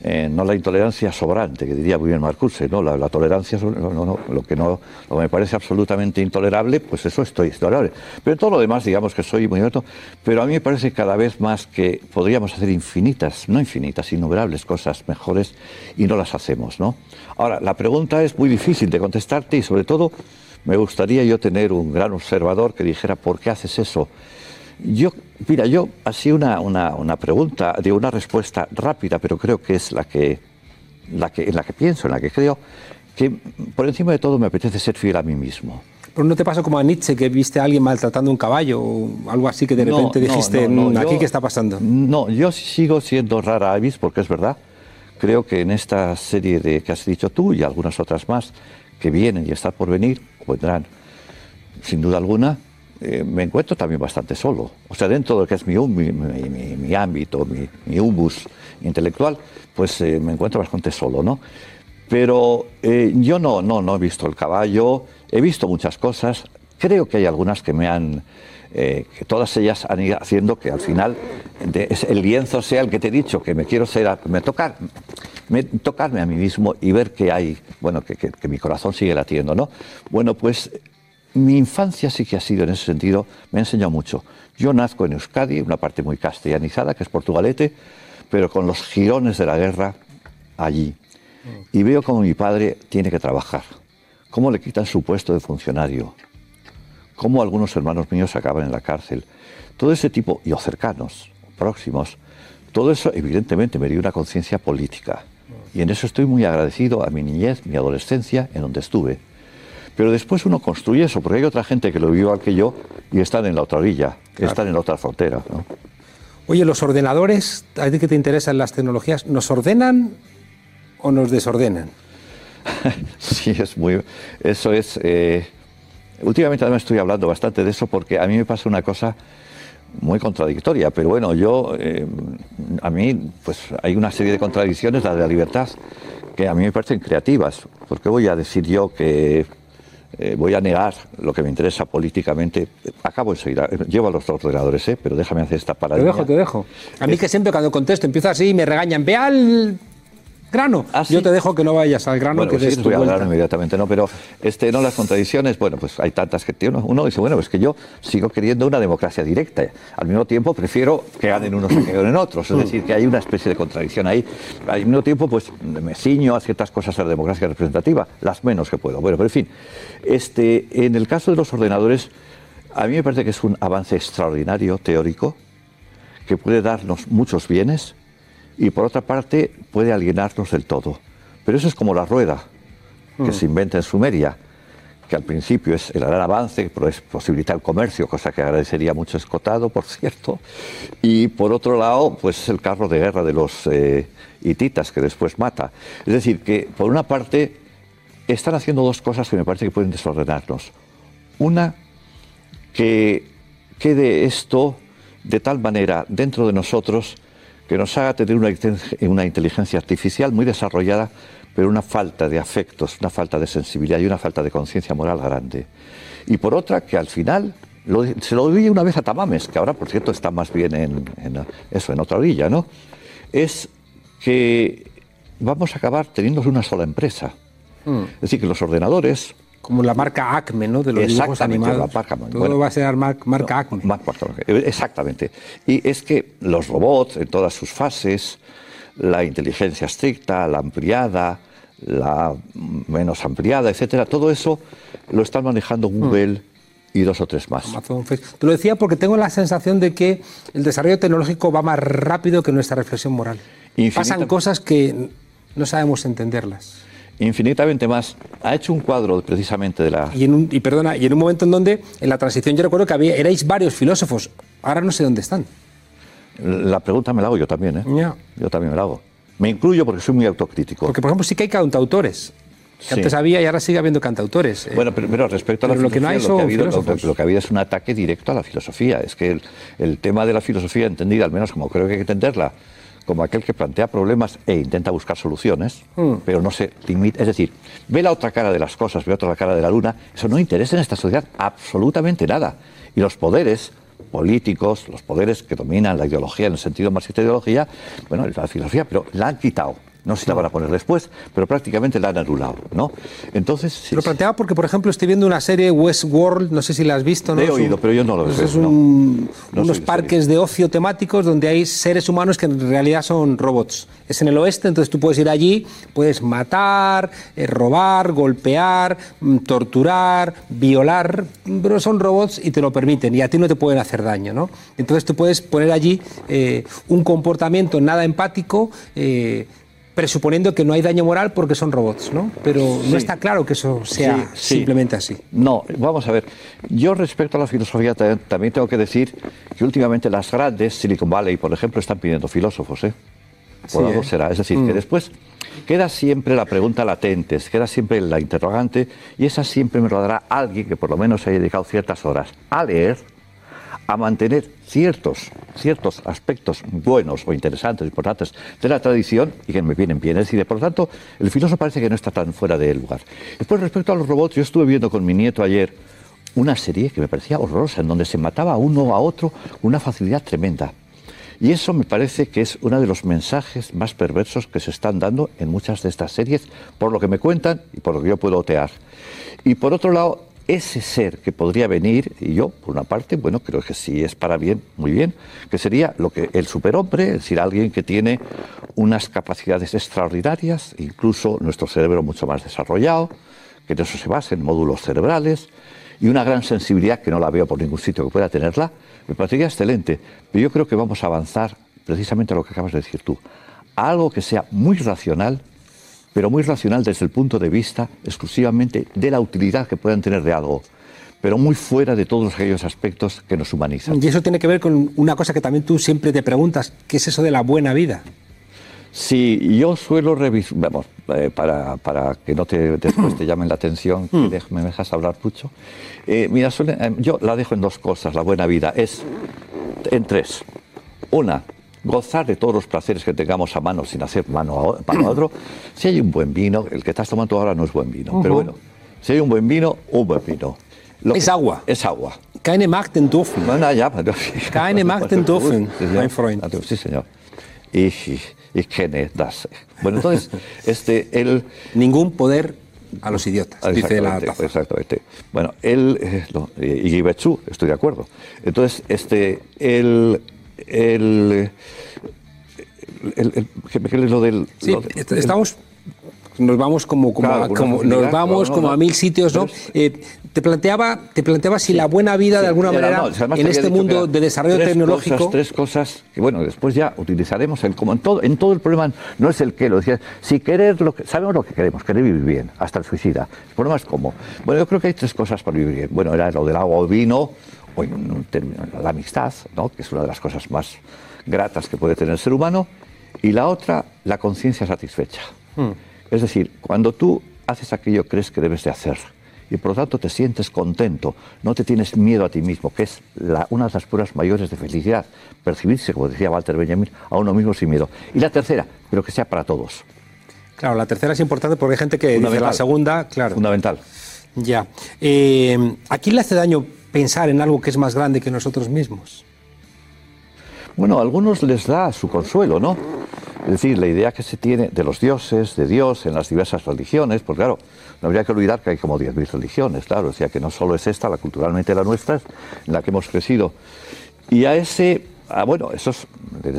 eh, no la intolerancia sobrante, que diría muy bien Marcuse, ¿no? La, tolerancia, sobre- no, no, lo que no lo me parece absolutamente intolerable, pues eso estoy tolerable. Pero todo lo demás, digamos que soy muy abierto, pero a mí me parece cada vez más que podríamos hacer infinitas, no infinitas, innumerables cosas mejores y no las hacemos, ¿no? Ahora, la pregunta es muy difícil de contestarte y sobre todo me gustaría yo tener un gran observador que dijera, ¿por qué haces eso? Yo, mira, yo así una, una, una pregunta, de una respuesta rápida, pero creo que es la que, la que, en la que pienso, en la que creo, que por encima de todo me apetece ser fiel a mí mismo. Pero no te pasó como a Nietzsche, que viste a alguien maltratando un caballo o algo así que de No, repente no, dijiste, no, no, "Mm, ¿aquí yo- qué está pasando? No, yo sigo siendo rara avis, porque es verdad. Creo que en esta serie de que has dicho tú y algunas otras más que vienen y están por venir, o vendrán, sin duda alguna, eh, me encuentro también bastante solo. O sea, dentro de lo que es mi, mi, mi- mi- ámbito, mi, humus intelectual, pues eh, me encuentro bastante solo, ¿no? Pero eh, yo no, no, no he visto el caballo, he visto muchas cosas, creo que hay algunas que me han, que todas ellas han ido haciendo que al final de- el lienzo sea el que te he dicho, que me quiero ser, me tocar, me, tocarme a mí mismo y ver que hay, bueno, que, que- mi corazón sigue latiendo, ¿no? Bueno, pues mi infancia sí que ha sido en ese sentido, me ha enseñado mucho. Yo nazco en Euskadi, una parte muy castellanizada, que es Portugalete, pero con los girones de la guerra allí. Y veo cómo mi padre tiene que trabajar, cómo le quitan su puesto de funcionario, cómo algunos hermanos míos acaban en la cárcel. Todo ese tipo, y o cercanos, próximos, todo eso evidentemente me dio una conciencia política. Y en eso estoy muy agradecido a mi niñez, mi adolescencia, en donde estuve. Pero después uno construye eso, porque hay otra gente que lo vivió igual que yo y están en la otra orilla, están en la otra frontera. ¿no? Oye, los ordenadores, a ti que te interesan las tecnologías, ¿nos ordenan o nos desordenan? Sí, es muy. Eso es. eh, últimamente además estoy hablando bastante de eso porque a mí me pasa una cosa muy contradictoria, pero bueno, yo. eh, a mí, pues hay una serie de contradicciones, la de la libertad, que a mí me parecen creativas. porque voy a decir yo que. eh, voy a negar lo que me interesa políticamente. Acabo enseguida. Llevo a los ordenadores, ¿eh? pero déjame hacer esta Te parada. dejo, te dejo. A mí que siempre cuando contesto empiezo así y me regañan, ve al grano. Ah, sí. Yo te dejo que no vayas al grano, Bueno, que pues sí, voy a hablar inmediatamente, ¿no? Pero este, no las contradicciones, bueno, pues hay tantas que tiene uno, uno dice, bueno, pues que yo sigo queriendo una democracia directa. Al mismo tiempo prefiero que ganen unos y que ganen otros. Es decir, que hay una especie de contradicción ahí. Al mismo tiempo, pues me ciño a ciertas cosas de la democracia representativa, las menos que puedo. Bueno, pero en fin, este, en el caso de los ordenadores, a mí me parece que es un avance extraordinario teórico que puede darnos muchos bienes y por otra parte puede alienarnos del todo. Pero eso es como la rueda que se inventa en Sumeria, que al principio es el gran avance, pero es posibilita el comercio, cosa que agradecería mucho Escotado, por cierto. Y por otro lado, pues es el carro de guerra de los eh, hititas que después mata. Es decir, que por una parte están haciendo dos cosas que me parece que pueden desordenarnos. Una, que quede esto de tal manera dentro de nosotros que nos haga tener una, inte- una inteligencia artificial muy desarrollada, pero una falta de afectos, una falta de sensibilidad y una falta de conciencia moral grande. Y por otra, que al final, lo- se lo oí una vez a Tamames, que ahora por cierto está más bien en, en eso, en otra orilla, ¿no? Es que vamos a acabar teniendo una sola empresa. Es decir, que los ordenadores Como la marca Acme, ¿no? De los dibujos animados. la marca- Todo bueno. va a ser mar- marca Acme. Exactamente. Y es que los robots en todas sus fases, la inteligencia estricta, la ampliada, la menos ampliada, etcétera, todo eso lo están manejando Hmm. Google y dos o tres más. Amazon. Te lo decía porque tengo la sensación de que el desarrollo tecnológico va más rápido que nuestra reflexión moral. Pasan cosas que no sabemos entenderlas. Infinitamente más. Ha hecho un cuadro precisamente de la. Y, en un, y perdona, y en un momento en donde en la transición yo recuerdo que había, erais varios filósofos. Ahora no sé dónde están. La pregunta me la hago yo también, ¿eh? Ya. Yo también me la hago. Me incluyo porque soy muy autocrítico. Porque, por ejemplo, sí que hay cantautores. Que Sí. antes había y ahora sigue habiendo cantautores. Eh, Bueno, pero, pero respecto a la Pero lo que no filosofía, hay lo, que son ha habido, lo, filósofos. lo que ha habido es un ataque directo a la filosofía. Es que el, el tema de la filosofía, entendida al menos como creo que hay que entenderla, como aquel que plantea problemas e intenta buscar soluciones, Hmm. pero no se limita. Es decir, ve la otra cara de las cosas, ve otra cara de la luna. Eso no interesa en esta sociedad absolutamente nada. Y los poderes políticos, los poderes que dominan la ideología en el sentido marxista de ideología, bueno, la filosofía, pero la han quitado. No sé si la van a poner después, pero prácticamente la han anulado, ¿no? Entonces, sí, Lo planteaba porque, por ejemplo, estoy viendo una serie Westworld, no sé si la has visto. ¿no? He Es un- oído, pero yo no lo pues veo, Es un- no. No unos parques de ocio temáticos donde hay seres humanos que en realidad son robots. Es en el oeste, entonces tú puedes ir allí, puedes matar, eh, robar, golpear, mm, torturar, violar, pero son robots y te lo permiten y a ti no te pueden hacer daño, ¿no? Entonces tú puedes poner allí eh, un comportamiento nada empático. eh, presuponiendo que no hay daño moral porque son robots, ¿no? Pero no está claro que eso sea Sí, sí. simplemente así. No, vamos a ver. Yo respecto a la filosofía ta- también tengo que decir que últimamente las grandes, Silicon Valley, por ejemplo, están pidiendo filósofos, ¿eh? Por algo ¿eh? será. Es decir, que después queda siempre la pregunta latente, queda siempre la interrogante, y esa siempre me lo dará alguien que por lo menos haya dedicado ciertas horas a leer, a mantener ciertos, ciertos aspectos buenos o interesantes, importantes de la tradición y que me vienen bien. Es decir, por lo tanto, el filósofo parece que no está tan fuera de lugar. Después, respecto a los robots, yo estuve viendo con mi nieto ayer una serie que me parecía horrorosa, en donde se mataba uno a otro con una facilidad tremenda. Y eso me parece que es uno de los mensajes más perversos que se están dando en muchas de estas series, por lo que me cuentan y por lo que yo puedo otear. Y por otro lado, ese ser que podría venir, y yo, por una parte, bueno, creo que sí es para bien, muy bien, que sería lo que el superhombre, es decir, alguien que tiene unas capacidades extraordinarias, incluso nuestro cerebro mucho más desarrollado, que en eso se basa en módulos cerebrales, y una gran sensibilidad que no la veo por ningún sitio que pueda tenerla, me parecería excelente. Pero yo creo que vamos a avanzar precisamente a lo que acabas de decir tú, a algo que sea muy racional, pero muy racional desde el punto de vista exclusivamente de la utilidad que puedan tener de algo, pero muy fuera de todos aquellos aspectos que nos humanizan. Y eso tiene que ver con una cosa que también tú siempre te preguntas, ¿qué es eso de la buena vida? Sí, yo suelo revisar, vamos, eh, para, para que no te, después te llamen la atención, que dej- me dejas hablar mucho. Eh, mira, suele- eh, yo la dejo en dos cosas, la buena vida, es en tres. Una, gozar de todos los placeres que tengamos a mano sin hacer mano a, o- mano a otro. Si hay un buen vino, el que estás tomando ahora no es buen vino, pero bueno, si hay un buen vino, un buen vino. Lo Es que- agua. Es agua. Keine Macht den dürfen. Bueno, ya, pero- Keine señor. mein Freund. Sí, señor. Ich, ich kenne das. Bueno, entonces, este, él... Ningún poder a los idiotas, dice la taza. exactamente. Bueno, él, eh, lo- y Guibetsu, estoy de acuerdo. Entonces, este, él, el, el- ¿qué- qué es lo del... Sí, lo de- est- estamos nos vamos como, como, Claro, a, como- nos vamos no, como a mil sitios, ¿no? Eh, te planteaba, te planteaba si la buena vida de alguna Era, manera no, en este que mundo de desarrollo tres tecnológico. Cosas, tres cosas que, bueno, después ya utilizaremos. El, como en todo, en todo el problema no es el qué, lo decía. Si querer lo que. Sabemos lo que queremos, querer vivir bien, hasta el suicida. El problema es cómo. Bueno, yo creo que hay tres cosas para vivir bien. Bueno, era lo del agua o vino, o en un término, la amistad, ¿no? que es una de las cosas más gratas que puede tener el ser humano. Y la otra, la conciencia satisfecha. Es decir, cuando tú haces aquello que crees que debes de hacer y por lo tanto te sientes contento, no te tienes miedo a ti mismo, que es la- una de las pruebas mayores de felicidad, percibirse, como decía Walter Benjamin, a uno mismo sin miedo. Y la tercera, pero que sea para todos. Claro, la tercera es importante porque hay gente que dice la segunda, claro. Fundamental. Ya. Eh, ¿A quién le hace daño pensar en algo que es más grande que nosotros mismos? Bueno, a algunos les da su consuelo, ¿no? Es decir, la idea que se tiene de los dioses, de Dios en las diversas religiones, pues claro, no habría que olvidar que hay como 10.000 religiones, claro, o que no solo es esta, la culturalmente la nuestra, en la que hemos crecido. Y a ese, ah, bueno, eso es,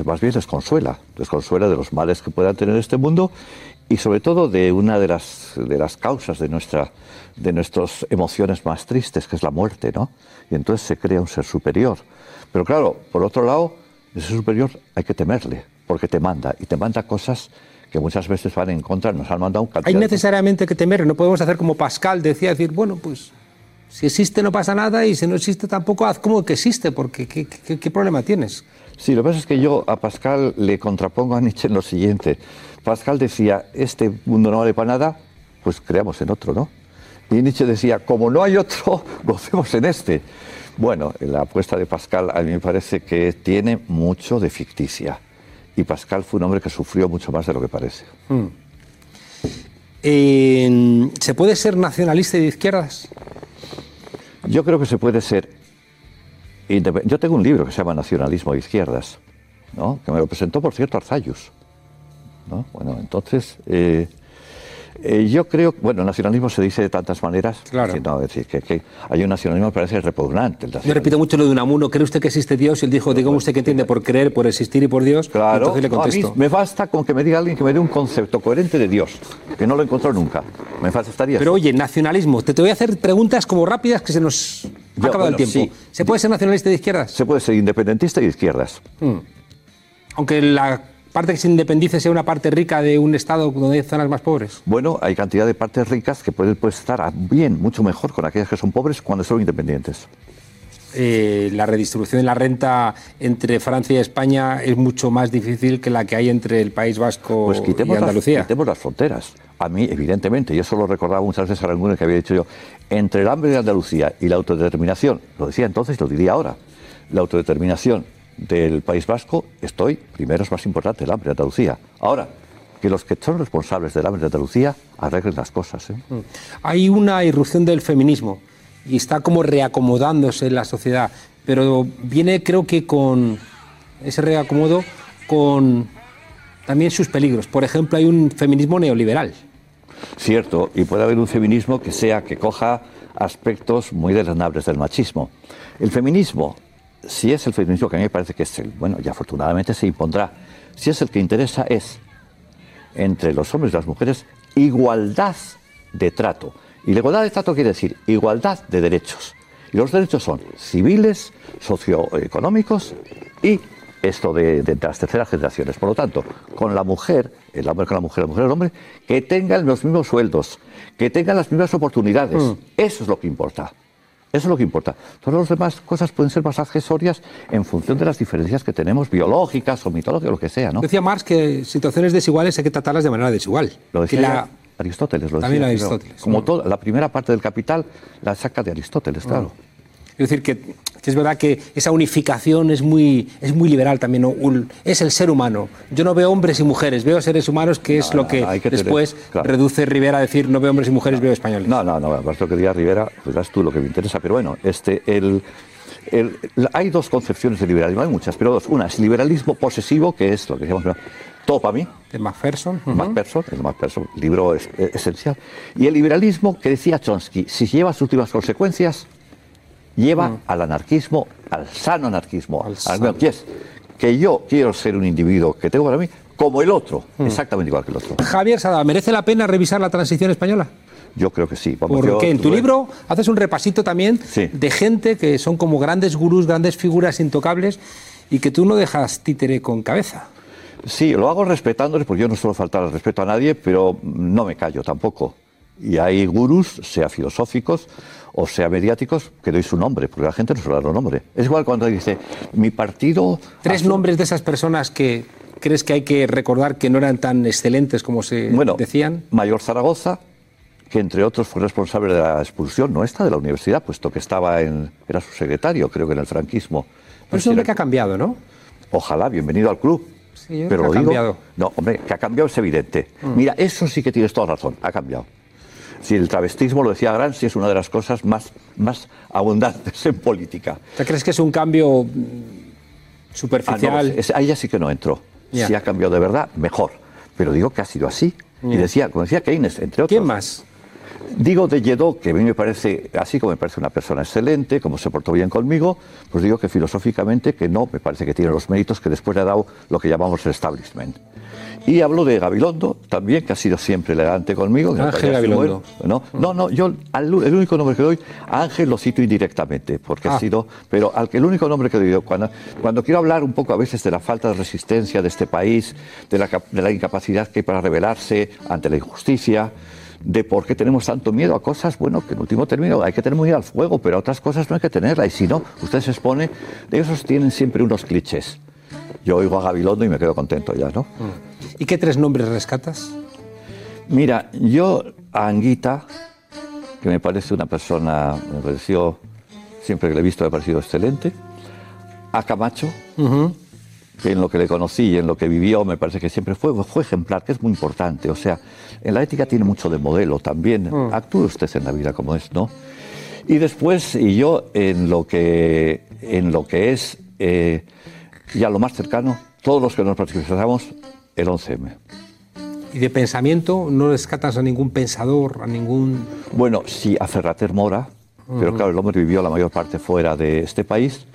más bien les consuela, les consuela de los males que puedan tener este mundo y sobre todo de una de las, de las causas de, nuestra, de nuestras emociones más tristes, que es la muerte, ¿no? Y entonces se crea un ser superior. Pero claro, por otro lado, ese superior hay que temerle, porque te manda, y te manda cosas que muchas veces van en contra, nos han mandado un Hay necesariamente que temer, no podemos hacer como Pascal decía, decir, bueno, pues si existe no pasa nada y si no existe tampoco haz como que existe, porque ¿qué, qué, problema tienes? Sí, lo que pasa es que yo a Pascal le contrapongo a Nietzsche en lo siguiente. Pascal decía, este mundo no vale para nada, pues creamos en otro, ¿no? Y Nietzsche decía, como no hay otro, gocemos en este. Bueno, la apuesta de Pascal a mí me parece que tiene mucho de ficticia. Y Pascal fue un hombre que sufrió mucho más de lo que parece. ¿Se puede ser nacionalista y de izquierdas? Yo creo que se puede ser. Yo tengo un libro que se llama Nacionalismo de Izquierdas, ¿no? que me lo presentó, por cierto, Arzayus. ¿no? Bueno, entonces, eh, eh, yo creo, bueno, nacionalismo se dice de tantas maneras. Claro. es decir, que, hay un nacionalismo que parece repugnante. Yo repito mucho lo de Unamuno. ¿Cree usted que existe Dios? Y él dijo, dígame usted qué entiende por creer, por existir y por Dios. Claro. entonces le contesto. me basta con que me diga alguien que me dé un concepto coherente de Dios, que no lo encontró nunca. Me bastaría. Pero oye, nacionalismo. Te, te voy a hacer preguntas como rápidas que se nos ha acabado el tiempo. ¿Se puede ser nacionalista de izquierdas? Se puede ser independentista y de izquierdas. Hmm. Aunque la parte que se independice sea una parte rica de un Estado donde hay zonas más pobres? Bueno, hay cantidad de partes ricas que pueden estar bien, mucho mejor con aquellas que son pobres cuando son independientes. Eh, la redistribución de la renta entre Francia y España es mucho más difícil que la que hay entre el País Vasco pues y Andalucía. Las, quitemos las fronteras. A mí, evidentemente, yo solo recordaba muchas veces a algunos que había dicho yo, entre el hambre de Andalucía y la autodeterminación, lo decía entonces, lo diría ahora, la autodeterminación del País Vasco, estoy, primero es más importante el hambre de Andalucía. Ahora, que los que son responsables del hambre de Andalucía arreglen las cosas. ¿eh? Mm. Hay una irrupción del feminismo y está como reacomodándose en la sociedad, pero viene creo que con ese reacomodo con también sus peligros. Por ejemplo, hay un feminismo neoliberal. Cierto, y puede haber un feminismo que sea que coja aspectos muy deleznables del machismo. El feminismo si es el feminismo que a mí me parece que es el, bueno, y afortunadamente se impondrá, si es el que interesa es entre los hombres y las mujeres igualdad de trato. Y la igualdad de trato quiere decir igualdad de derechos. Y los derechos son civiles, socioeconómicos y esto de, las terceras generaciones. Por lo tanto, con la mujer, el hombre con la mujer, la mujer el hombre, que tengan los mismos sueldos, que tengan las mismas oportunidades. Mm. Eso es lo que importa. Eso es lo que importa. Todas las demás cosas pueden ser más accesorias en función de las diferencias que tenemos, biológicas o mitológicas, lo que sea. ¿no? Decía Marx que situaciones desiguales hay que tratarlas de manera desigual. Lo decía Aristóteles. Lo También Aristóteles. Como toda, la primera parte del Capital la saca de Aristóteles, claro. Es decir, que, es verdad que esa unificación es muy, es muy liberal también, es el ser humano. Yo no veo hombres y mujeres, veo seres humanos, que es lo que, después reduce Rivera a decir no veo hombres y mujeres, veo españoles. No, no, no, lo que diga Rivera, pues tú lo que me interesa, pero bueno, este, el, hay dos concepciones de liberalismo, hay muchas, pero dos. Una es liberalismo posesivo, que es lo que decíamos todo para mí. De Macpherson. Uh Macpherson, el Macpherson, libro es, esencial. Y el liberalismo que decía Chomsky, si lleva sus últimas consecuencias, lleva mm. al anarquismo, al sano anarquismo, al, sano. Que, es, que yo quiero ser un individuo que tengo para mí como el otro, mm. exactamente igual que el otro. Javier Sada, ¿merece la pena revisar la transición española? Yo creo que sí. Porque en tu libro haces un repasito también de gente que son como grandes gurús, grandes figuras intocables y que tú no dejas títere con cabeza. Sí, lo hago respetándoles porque yo no suelo faltar al respeto a nadie, pero no me callo tampoco. Y hay gurús, sea filosóficos o sea mediáticos, que doy su nombre, porque la gente no suele dar un nombre. Es igual cuando dice, mi partido... Tres nombres de esas personas que crees que hay que recordar que no eran tan excelentes como se bueno, decían. Mayor Zaragoza, que entre otros fue responsable de la expulsión nuestra de la universidad, puesto que estaba en, era su secretario, creo que en el franquismo. Pero es un hombre que ha cambiado, ¿no? Ojalá, bienvenido al club. Sí, Pero lo ha digo, cambiado. No, hombre, que ha cambiado es evidente. Mm. Mira, eso sí que tienes toda razón, ha cambiado. Si el travestismo, lo decía Gramsci, es una de las cosas más, más abundantes en política. ¿Te crees que es un cambio superficial? Ah, ahí ya sí que no entró. Si ha cambiado de verdad, mejor. Pero digo que ha sido así. Y decía, como decía Keynes, entre otros. ¿Quién más? Digo de Lledó, que a mí me parece, así como me parece una persona excelente, como se portó bien conmigo, pues digo que filosóficamente que no, me parece que tiene los méritos que después le ha dado lo que llamamos el establishment. Y hablo de Gabilondo, también, que ha sido siempre elegante conmigo. que Ángel Gabilondo. No, no, no, yo al- el único nombre que doy, a Ángel lo cito indirectamente, porque Ah. ha sido, pero al que el único nombre que doy, cuando, cuando quiero hablar un poco a veces de la falta de resistencia de este país, de la, de la incapacidad que hay para rebelarse ante la injusticia, de por qué tenemos tanto miedo a cosas, bueno, que en último término hay que tener miedo al fuego, pero a otras cosas no hay que tenerla, y si no, usted se expone, de esos tienen siempre unos clichés. Yo oigo a Gabilondo y me quedo contento ya, ¿no? ¿Y qué tres nombres rescatas? Mira, yo a Anguita, que me parece una persona, me pareció, siempre que le he visto me ha parecido excelente, a Camacho, que en lo que le conocí y en lo que vivió me parece que siempre fue, fue ejemplar, que es muy importante. O sea, en la ética tiene mucho de modelo también. Actúe usted en la vida como es, ¿no? Y después, y yo en lo que, en lo que es eh, ya lo más cercano, todos los que nos participamos, el 11M. ¿Y de pensamiento no rescatas a ningún pensador, a ningún... Bueno, sí, a Ferrater Mora, pero claro, el hombre vivió la mayor parte fuera de este país.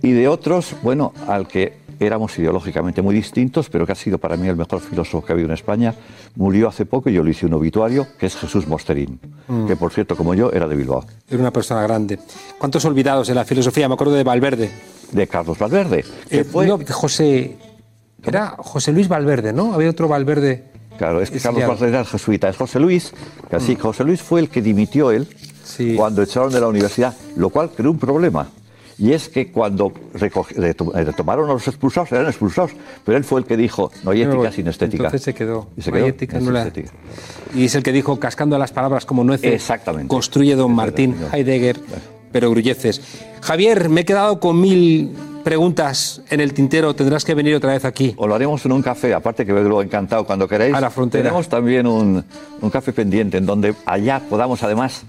Y de otros, bueno, al que éramos ideológicamente muy distintos, pero que ha sido para mí el mejor filósofo que ha habido en España, murió hace poco y yo le hice un obituario, que es Jesús Mosterín, que por cierto, como yo, era de Bilbao, Era una persona grande. ¿Cuántos olvidados en la filosofía? Me acuerdo de Valverde. de Carlos Valverde, que Eh, fue... no, José... Era José Luis Valverde, ¿no? Había otro Valverde. Claro, es que Carlos. Valverde era el jesuita, es José Luis, que así, José Luis fue el que dimitió él Sí. cuando echaron de la universidad, lo cual creó un problema. Y es que cuando retomaron a los expulsados, eran expulsados, pero él fue el que dijo, no hay ética sin estética. Entonces se quedó. Y se No hay quedó ética, sin no la- estética. Y es el que dijo, cascando las palabras como nueces, Exactamente. construye don Martín. Heidegger, pero grulleces. Javier, me he quedado con mil preguntas en el tintero, tendrás que venir otra vez aquí. O lo haremos en un café, aparte que lo encantado cuando queráis. A la frontera. Tenemos también un, un café pendiente en donde allá podamos además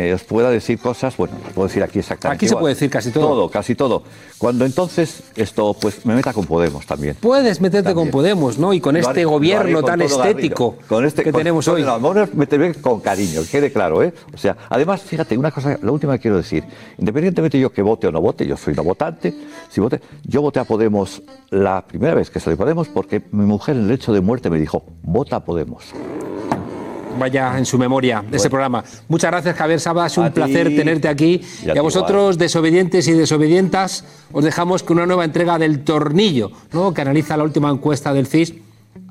eh, os pueda decir cosas, bueno, os puedo decir aquí exactamente. Aquí se puede decir casi todo. Todo, casi todo. Cuando entonces esto, pues me meta con Podemos también. Puedes meterte También. con Podemos, ¿no? Y con Lo este haré- gobierno con tan estético Garrido. con este, que con- tenemos con hoy. el amor me te ve con cariño, que quede claro, ¿eh? O sea, además, fíjate, una cosa, la última que quiero decir, independientemente yo que vote o no vote, yo soy no votante, si vote, yo voté a Podemos la primera vez que salí Podemos porque mi mujer en el hecho de muerte me dijo, vota a Podemos. Vaya en su memoria de este programa. Muchas gracias, Javier Saba. Es un A ti. placer tenerte aquí. Y Y a vosotros, desobedientes y desobedientas, os dejamos con una nueva entrega del Tornillo, ¿no? que analiza la última encuesta del CIS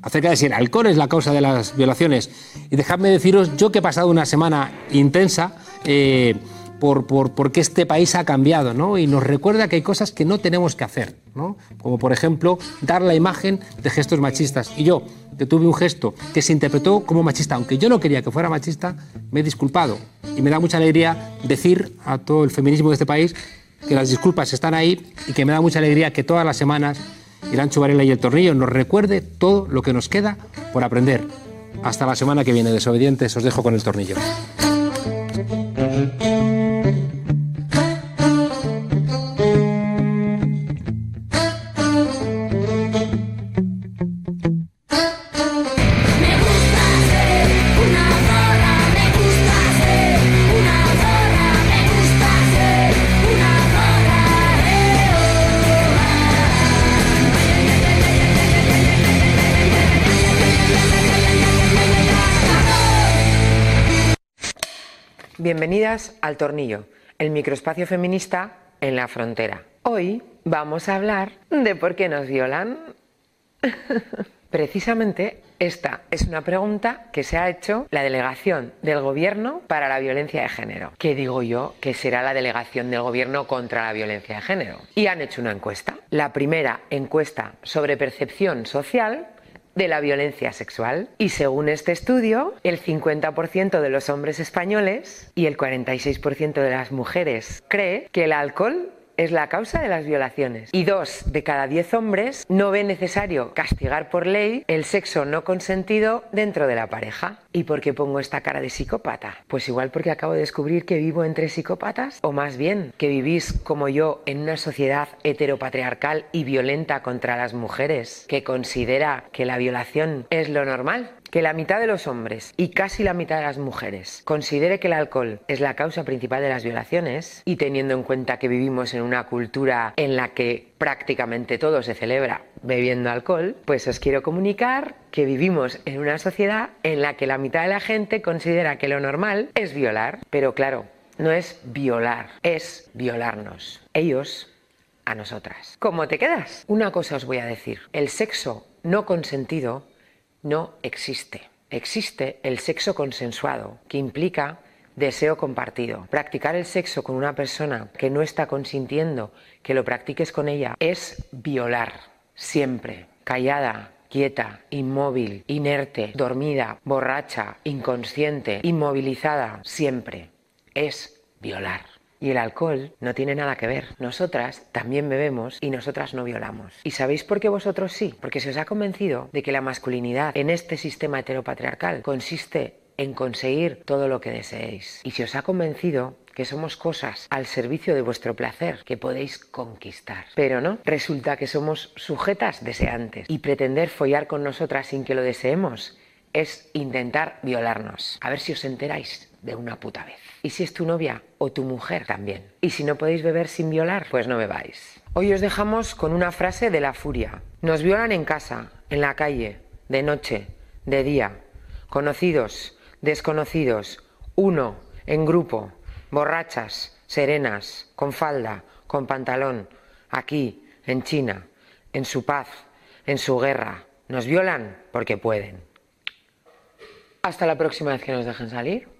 acerca de si el alcohol es la causa de las violaciones. Y dejadme deciros, yo que he pasado una semana intensa, eh, por, por, porque este país ha cambiado, ¿no? Y nos recuerda que hay cosas que no tenemos que hacer, ¿no? Como por ejemplo, dar la imagen de gestos machistas. Y yo, que tuve un gesto que se interpretó como machista, aunque yo no quería que fuera machista, me he disculpado. Y me da mucha alegría decir a todo el feminismo de este país que las disculpas están ahí y que me da mucha alegría que todas las semanas Irán Chubarela y el Tornillo nos recuerde todo lo que nos queda por aprender. Hasta la semana que viene, desobedientes, os dejo con el Tornillo. Bienvenidas al Tornillo, el microespacio feminista en la frontera. Hoy vamos a hablar de por qué nos violan. Precisamente esta es una pregunta que se ha hecho la delegación del gobierno para la violencia de género, que digo yo que será la delegación del gobierno contra la violencia de género. Y han hecho una encuesta, la primera encuesta sobre percepción social de la violencia sexual. Y según este estudio, el 50% de los hombres españoles y el 46% de las mujeres cree que el alcohol es la causa de las violaciones. Y dos de cada diez hombres no ven necesario castigar por ley el sexo no consentido dentro de la pareja. ¿Y por qué pongo esta cara de psicópata? Pues igual porque acabo de descubrir que vivo entre psicópatas, o más bien que vivís como yo en una sociedad heteropatriarcal y violenta contra las mujeres, que considera que la violación es lo normal que la mitad de los hombres y casi la mitad de las mujeres considere que el alcohol es la causa principal de las violaciones y teniendo en cuenta que vivimos en una cultura en la que prácticamente todo se celebra bebiendo alcohol, pues os quiero comunicar que vivimos en una sociedad en la que la mitad de la gente considera que lo normal es violar. Pero claro, no es violar, es violarnos. Ellos a nosotras. ¿Cómo te quedas? Una cosa os voy a decir. El sexo no consentido no existe. Existe el sexo consensuado, que implica deseo compartido. Practicar el sexo con una persona que no está consintiendo que lo practiques con ella es violar, siempre, callada, quieta, inmóvil, inerte, dormida, borracha, inconsciente, inmovilizada, siempre. Es violar. Y el alcohol no tiene nada que ver. Nosotras también bebemos y nosotras no violamos. ¿Y sabéis por qué vosotros sí? Porque se os ha convencido de que la masculinidad en este sistema heteropatriarcal consiste en conseguir todo lo que deseéis. Y se os ha convencido que somos cosas al servicio de vuestro placer que podéis conquistar. Pero no, resulta que somos sujetas deseantes y pretender follar con nosotras sin que lo deseemos es intentar violarnos. A ver si os enteráis de una puta vez. Y si es tu novia o tu mujer también. Y si no podéis beber sin violar, pues no bebáis. Hoy os dejamos con una frase de la furia. Nos violan en casa, en la calle, de noche, de día. Conocidos, desconocidos, uno, en grupo, borrachas, serenas, con falda, con pantalón, aquí, en China, en su paz, en su guerra. Nos violan porque pueden. Hasta la próxima vez que nos dejen salir.